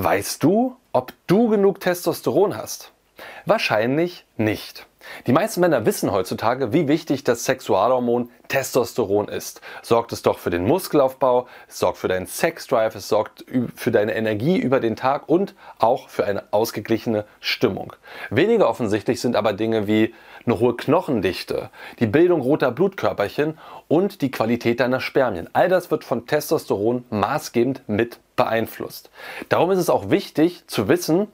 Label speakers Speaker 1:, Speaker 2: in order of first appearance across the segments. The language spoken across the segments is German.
Speaker 1: Weißt du, ob du genug Testosteron hast? Wahrscheinlich nicht. Die meisten Männer wissen heutzutage, wie wichtig das Sexualhormon Testosteron ist. Sorgt es doch für den Muskelaufbau, es sorgt für deinen Sexdrive, es sorgt für deine Energie über den Tag und auch für eine ausgeglichene Stimmung. Weniger offensichtlich sind aber Dinge wie eine hohe Knochendichte, die Bildung roter Blutkörperchen und die Qualität deiner Spermien. All das wird von Testosteron maßgebend mit beeinflusst. Darum ist es auch wichtig zu wissen,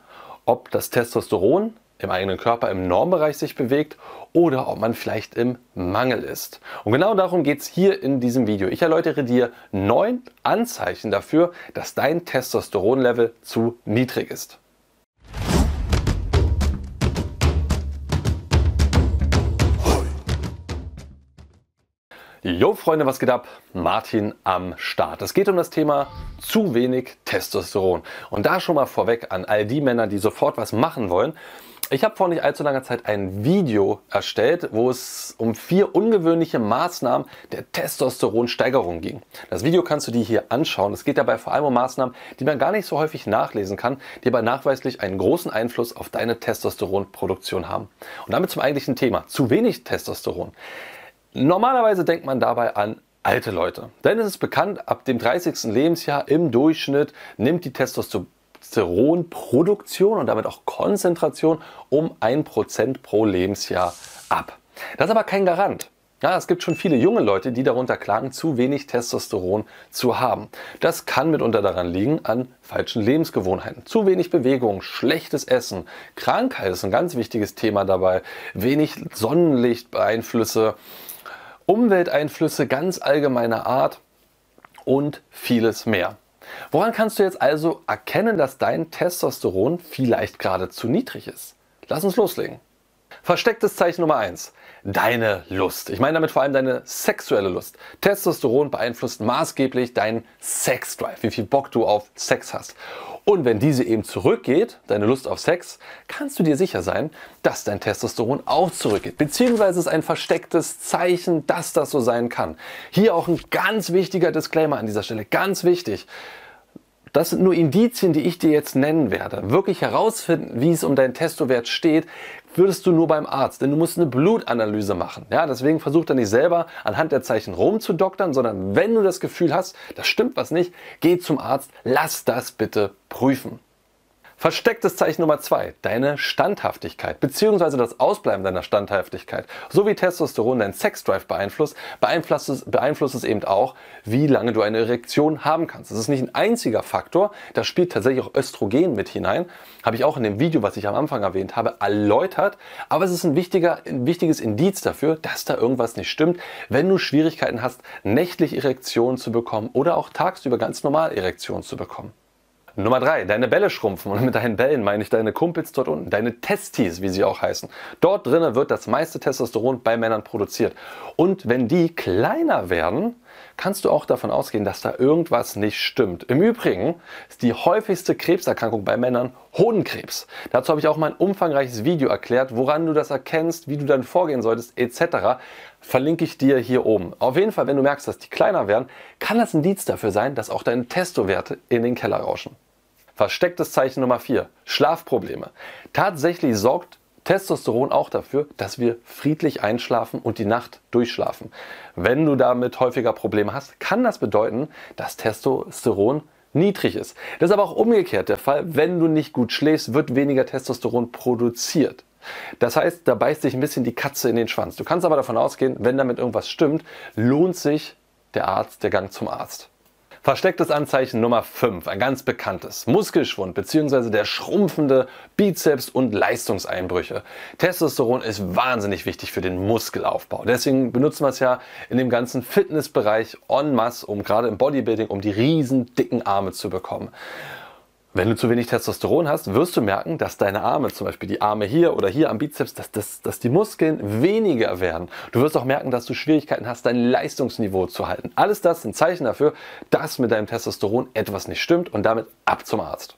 Speaker 1: ob das Testosteron im eigenen Körper im Normbereich sich bewegt oder ob man vielleicht im Mangel ist. Und genau darum geht es hier in diesem Video. Ich erläutere dir neun Anzeichen dafür, dass dein Testosteronlevel zu niedrig ist. Jo Freunde, was geht ab? Martin am Start. Es geht um das Thema zu wenig Testosteron. Und da schon mal vorweg an all die Männer, die sofort was machen wollen. Ich habe vor nicht allzu langer Zeit ein Video erstellt, wo es um vier ungewöhnliche Maßnahmen der Testosteronsteigerung ging. Das Video kannst du dir hier anschauen. Es geht dabei vor allem um Maßnahmen, die man gar nicht so häufig nachlesen kann, die aber nachweislich einen großen Einfluss auf deine Testosteronproduktion haben. Und damit zum eigentlichen Thema. Zu wenig Testosteron. Normalerweise denkt man dabei an alte Leute. Denn es ist bekannt, ab dem 30. Lebensjahr im Durchschnitt nimmt die Testosteronproduktion und damit auch Konzentration um 1% pro Lebensjahr ab. Das ist aber kein Garant. Ja, es gibt schon viele junge Leute, die darunter klagen, zu wenig Testosteron zu haben. Das kann mitunter daran liegen an falschen Lebensgewohnheiten. Zu wenig Bewegung, schlechtes Essen, Krankheit ist ein ganz wichtiges Thema dabei, wenig Sonnenlichtbeeinflüsse, Umwelteinflüsse ganz allgemeiner Art und vieles mehr. Woran kannst du jetzt also erkennen, dass dein Testosteron vielleicht gerade zu niedrig ist? Lass uns loslegen. Verstecktes Zeichen Nummer 1. Deine Lust. Ich meine damit vor allem deine sexuelle Lust. Testosteron beeinflusst maßgeblich deinen Sexdrive, wie viel Bock du auf Sex hast. Und wenn diese eben zurückgeht, deine Lust auf Sex, kannst du dir sicher sein, dass dein Testosteron auch zurückgeht. Beziehungsweise ist ein verstecktes Zeichen, dass das so sein kann. Hier auch ein ganz wichtiger Disclaimer an dieser Stelle. Ganz wichtig. Das sind nur Indizien, die ich dir jetzt nennen werde. Wirklich herausfinden, wie es um deinen Testowert steht, würdest du nur beim Arzt, denn du musst eine Blutanalyse machen. Ja, deswegen versuch dann nicht selber anhand der Zeichen rumzudoktern, sondern wenn du das Gefühl hast, das stimmt was nicht, geh zum Arzt, lass das bitte prüfen. Verstecktes Zeichen Nummer zwei: deine Standhaftigkeit bzw. das Ausbleiben deiner Standhaftigkeit. So wie Testosteron deinen Sexdrive beeinflusst, beeinflusst es, beeinflusst es eben auch, wie lange du eine Erektion haben kannst. Das ist nicht ein einziger Faktor, da spielt tatsächlich auch Östrogen mit hinein. Habe ich auch in dem Video, was ich am Anfang erwähnt habe, erläutert. Aber es ist ein, wichtiger, ein wichtiges Indiz dafür, dass da irgendwas nicht stimmt, wenn du Schwierigkeiten hast, nächtlich Erektionen zu bekommen oder auch tagsüber ganz normal Erektionen zu bekommen. Nummer drei, deine Bälle schrumpfen. Und mit deinen Bällen meine ich deine Kumpels dort unten, deine Testis, wie sie auch heißen. Dort drinnen wird das meiste Testosteron bei Männern produziert. Und wenn die kleiner werden, kannst du auch davon ausgehen, dass da irgendwas nicht stimmt. Im Übrigen ist die häufigste Krebserkrankung bei Männern Hodenkrebs. Dazu habe ich auch mal ein umfangreiches Video erklärt, woran du das erkennst, wie du dann vorgehen solltest, etc. Verlinke ich dir hier oben. Auf jeden Fall, wenn du merkst, dass die kleiner werden, kann das ein Indiz dafür sein, dass auch deine Testowerte in den Keller rauschen. Verstecktes Zeichen Nummer 4. Schlafprobleme. Tatsächlich sorgt Testosteron auch dafür, dass wir friedlich einschlafen und die Nacht durchschlafen. Wenn du damit häufiger Probleme hast, kann das bedeuten, dass Testosteron niedrig ist. Das ist aber auch umgekehrt der Fall. Wenn du nicht gut schläfst, wird weniger Testosteron produziert. Das heißt, da beißt sich ein bisschen die Katze in den Schwanz. Du kannst aber davon ausgehen, wenn damit irgendwas stimmt, lohnt sich der Arzt, der Gang zum Arzt. Verstecktes Anzeichen Nummer 5, ein ganz bekanntes. Muskelschwund bzw. der schrumpfende Bizeps und Leistungseinbrüche. Testosteron ist wahnsinnig wichtig für den Muskelaufbau. Deswegen benutzen wir es ja in dem ganzen Fitnessbereich en masse, um gerade im Bodybuilding, um die riesen dicken Arme zu bekommen. Wenn du zu wenig Testosteron hast, wirst du merken, dass deine Arme, zum Beispiel die Arme hier oder hier am Bizeps, dass, dass, dass die Muskeln weniger werden. Du wirst auch merken, dass du Schwierigkeiten hast, dein Leistungsniveau zu halten. Alles das sind Zeichen dafür, dass mit deinem Testosteron etwas nicht stimmt und damit ab zum Arzt.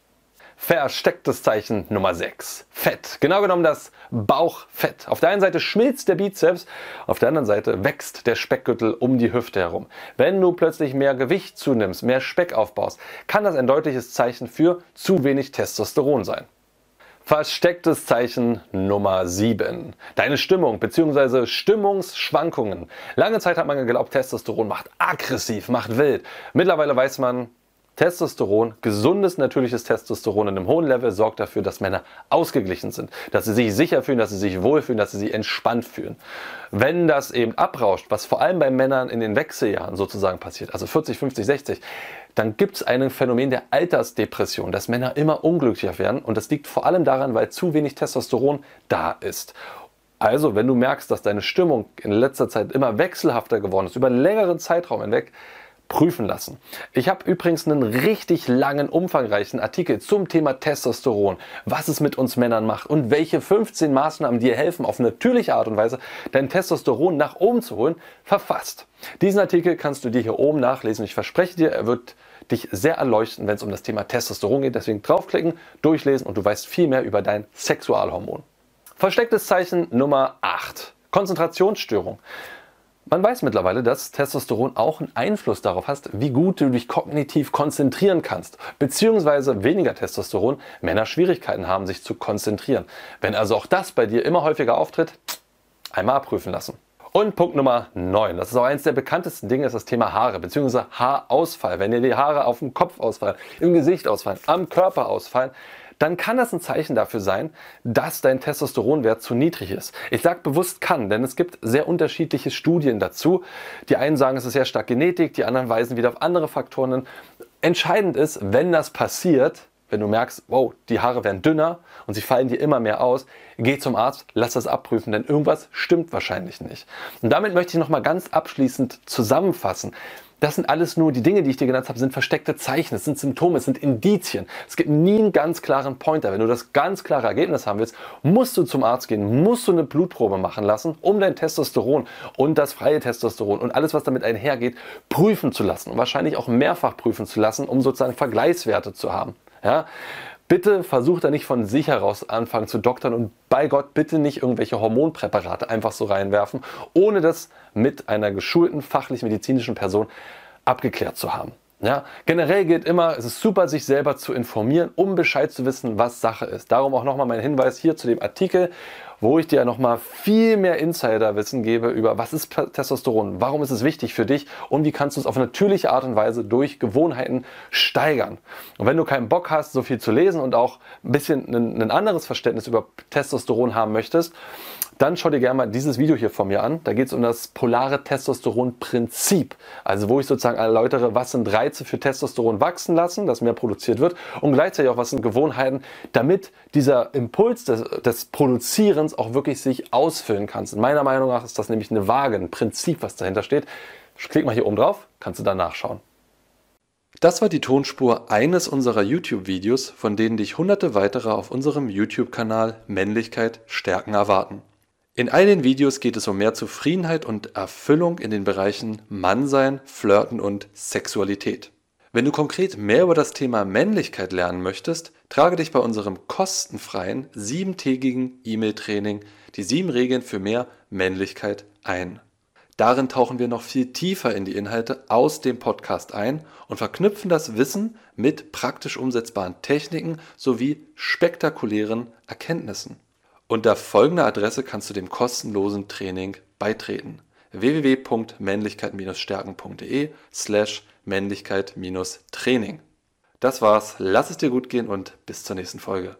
Speaker 1: Verstecktes Zeichen Nummer 6. Fett. Genau genommen das Bauchfett. Auf der einen Seite schmilzt der Bizeps, auf der anderen Seite wächst der Speckgürtel um die Hüfte herum. Wenn du plötzlich mehr Gewicht zunimmst, mehr Speck aufbaust, kann das ein deutliches Zeichen für zu wenig Testosteron sein. Verstecktes Zeichen Nummer 7. Deine Stimmung bzw. Stimmungsschwankungen. Lange Zeit hat man geglaubt, Testosteron macht aggressiv, macht wild. Mittlerweile weiß man, Testosteron, gesundes natürliches Testosteron in einem hohen Level sorgt dafür, dass Männer ausgeglichen sind, dass sie sich sicher fühlen, dass sie sich wohlfühlen, dass sie sich entspannt fühlen. Wenn das eben abrauscht, was vor allem bei Männern in den Wechseljahren sozusagen passiert, also 40, 50, 60, dann gibt es ein Phänomen der Altersdepression, dass Männer immer unglücklicher werden und das liegt vor allem daran, weil zu wenig Testosteron da ist. Also, wenn du merkst, dass deine Stimmung in letzter Zeit immer wechselhafter geworden ist, über einen längeren Zeitraum hinweg, prüfen lassen. Ich habe übrigens einen richtig langen, umfangreichen Artikel zum Thema Testosteron, was es mit uns Männern macht und welche 15 Maßnahmen dir helfen, auf natürliche Art und Weise dein Testosteron nach oben zu holen, verfasst. Diesen Artikel kannst du dir hier oben nachlesen. Ich verspreche dir, er wird dich sehr erleuchten, wenn es um das Thema Testosteron geht. Deswegen draufklicken, durchlesen und du weißt viel mehr über dein Sexualhormon. Verstecktes Zeichen Nummer 8. Konzentrationsstörung. Man weiß mittlerweile, dass Testosteron auch einen Einfluss darauf hat, wie gut du dich kognitiv konzentrieren kannst. Beziehungsweise weniger Testosteron Männer Schwierigkeiten haben, sich zu konzentrieren. Wenn also auch das bei dir immer häufiger auftritt, einmal abprüfen lassen. Und Punkt Nummer 9, das ist auch eines der bekanntesten Dinge, ist das Thema Haare bzw. Haarausfall. Wenn dir die Haare auf dem Kopf ausfallen, im Gesicht ausfallen, am Körper ausfallen, dann kann das ein Zeichen dafür sein, dass dein Testosteronwert zu niedrig ist. Ich sage bewusst kann, denn es gibt sehr unterschiedliche Studien dazu. Die einen sagen, es ist sehr stark Genetik, die anderen weisen wieder auf andere Faktoren hin. Entscheidend ist, wenn das passiert, wenn du merkst, wow, die Haare werden dünner und sie fallen dir immer mehr aus, geh zum Arzt, lass das abprüfen, denn irgendwas stimmt wahrscheinlich nicht. Und damit möchte ich nochmal ganz abschließend zusammenfassen. Das sind alles nur die Dinge, die ich dir genannt habe, sind versteckte Zeichen, es sind Symptome, es sind Indizien. Es gibt nie einen ganz klaren Pointer. Wenn du das ganz klare Ergebnis haben willst, musst du zum Arzt gehen, musst du eine Blutprobe machen lassen, um dein Testosteron und das freie Testosteron und alles, was damit einhergeht, prüfen zu lassen und wahrscheinlich auch mehrfach prüfen zu lassen, um sozusagen Vergleichswerte zu haben. Ja? Bitte versuch da nicht von sich heraus anfangen zu doktern und bei Gott bitte nicht irgendwelche Hormonpräparate einfach so reinwerfen, ohne das mit einer geschulten fachlich-medizinischen Person abgeklärt zu haben. Ja, generell gilt immer, es ist super, sich selber zu informieren, um Bescheid zu wissen, was Sache ist. Darum auch nochmal mein Hinweis hier zu dem Artikel, wo ich dir nochmal viel mehr Insiderwissen gebe über, was ist Testosteron, warum ist es wichtig für dich und wie kannst du es auf natürliche Art und Weise durch Gewohnheiten steigern. Und wenn du keinen Bock hast, so viel zu lesen und auch ein bisschen ein, ein anderes Verständnis über Testosteron haben möchtest, dann schau dir gerne mal dieses Video hier von mir an. Da geht es um das polare Testosteron-Prinzip. Also wo ich sozusagen erläutere, was sind Reize für Testosteron wachsen lassen, dass mehr produziert wird und gleichzeitig auch was sind Gewohnheiten, damit dieser Impuls des, des Produzierens auch wirklich sich ausfüllen kann. In meiner Meinung nach ist das nämlich eine Waage, ein Prinzip, was dahinter steht. Klick mal hier oben drauf, kannst du da nachschauen. Das war die Tonspur eines unserer YouTube-Videos, von denen dich hunderte weitere auf unserem YouTube-Kanal Männlichkeit stärken erwarten. In all den Videos geht es um mehr Zufriedenheit und Erfüllung in den Bereichen Mannsein, Flirten und Sexualität. Wenn du konkret mehr über das Thema Männlichkeit lernen möchtest, trage dich bei unserem kostenfreien siebentägigen E-Mail-Training die sieben Regeln für mehr Männlichkeit ein. Darin tauchen wir noch viel tiefer in die Inhalte aus dem Podcast ein und verknüpfen das Wissen mit praktisch umsetzbaren Techniken sowie spektakulären Erkenntnissen. Unter folgender Adresse kannst du dem kostenlosen Training beitreten: www.männlichkeit-stärken.de slash Männlichkeit-Training. Das war's, lass es dir gut gehen und bis zur nächsten Folge.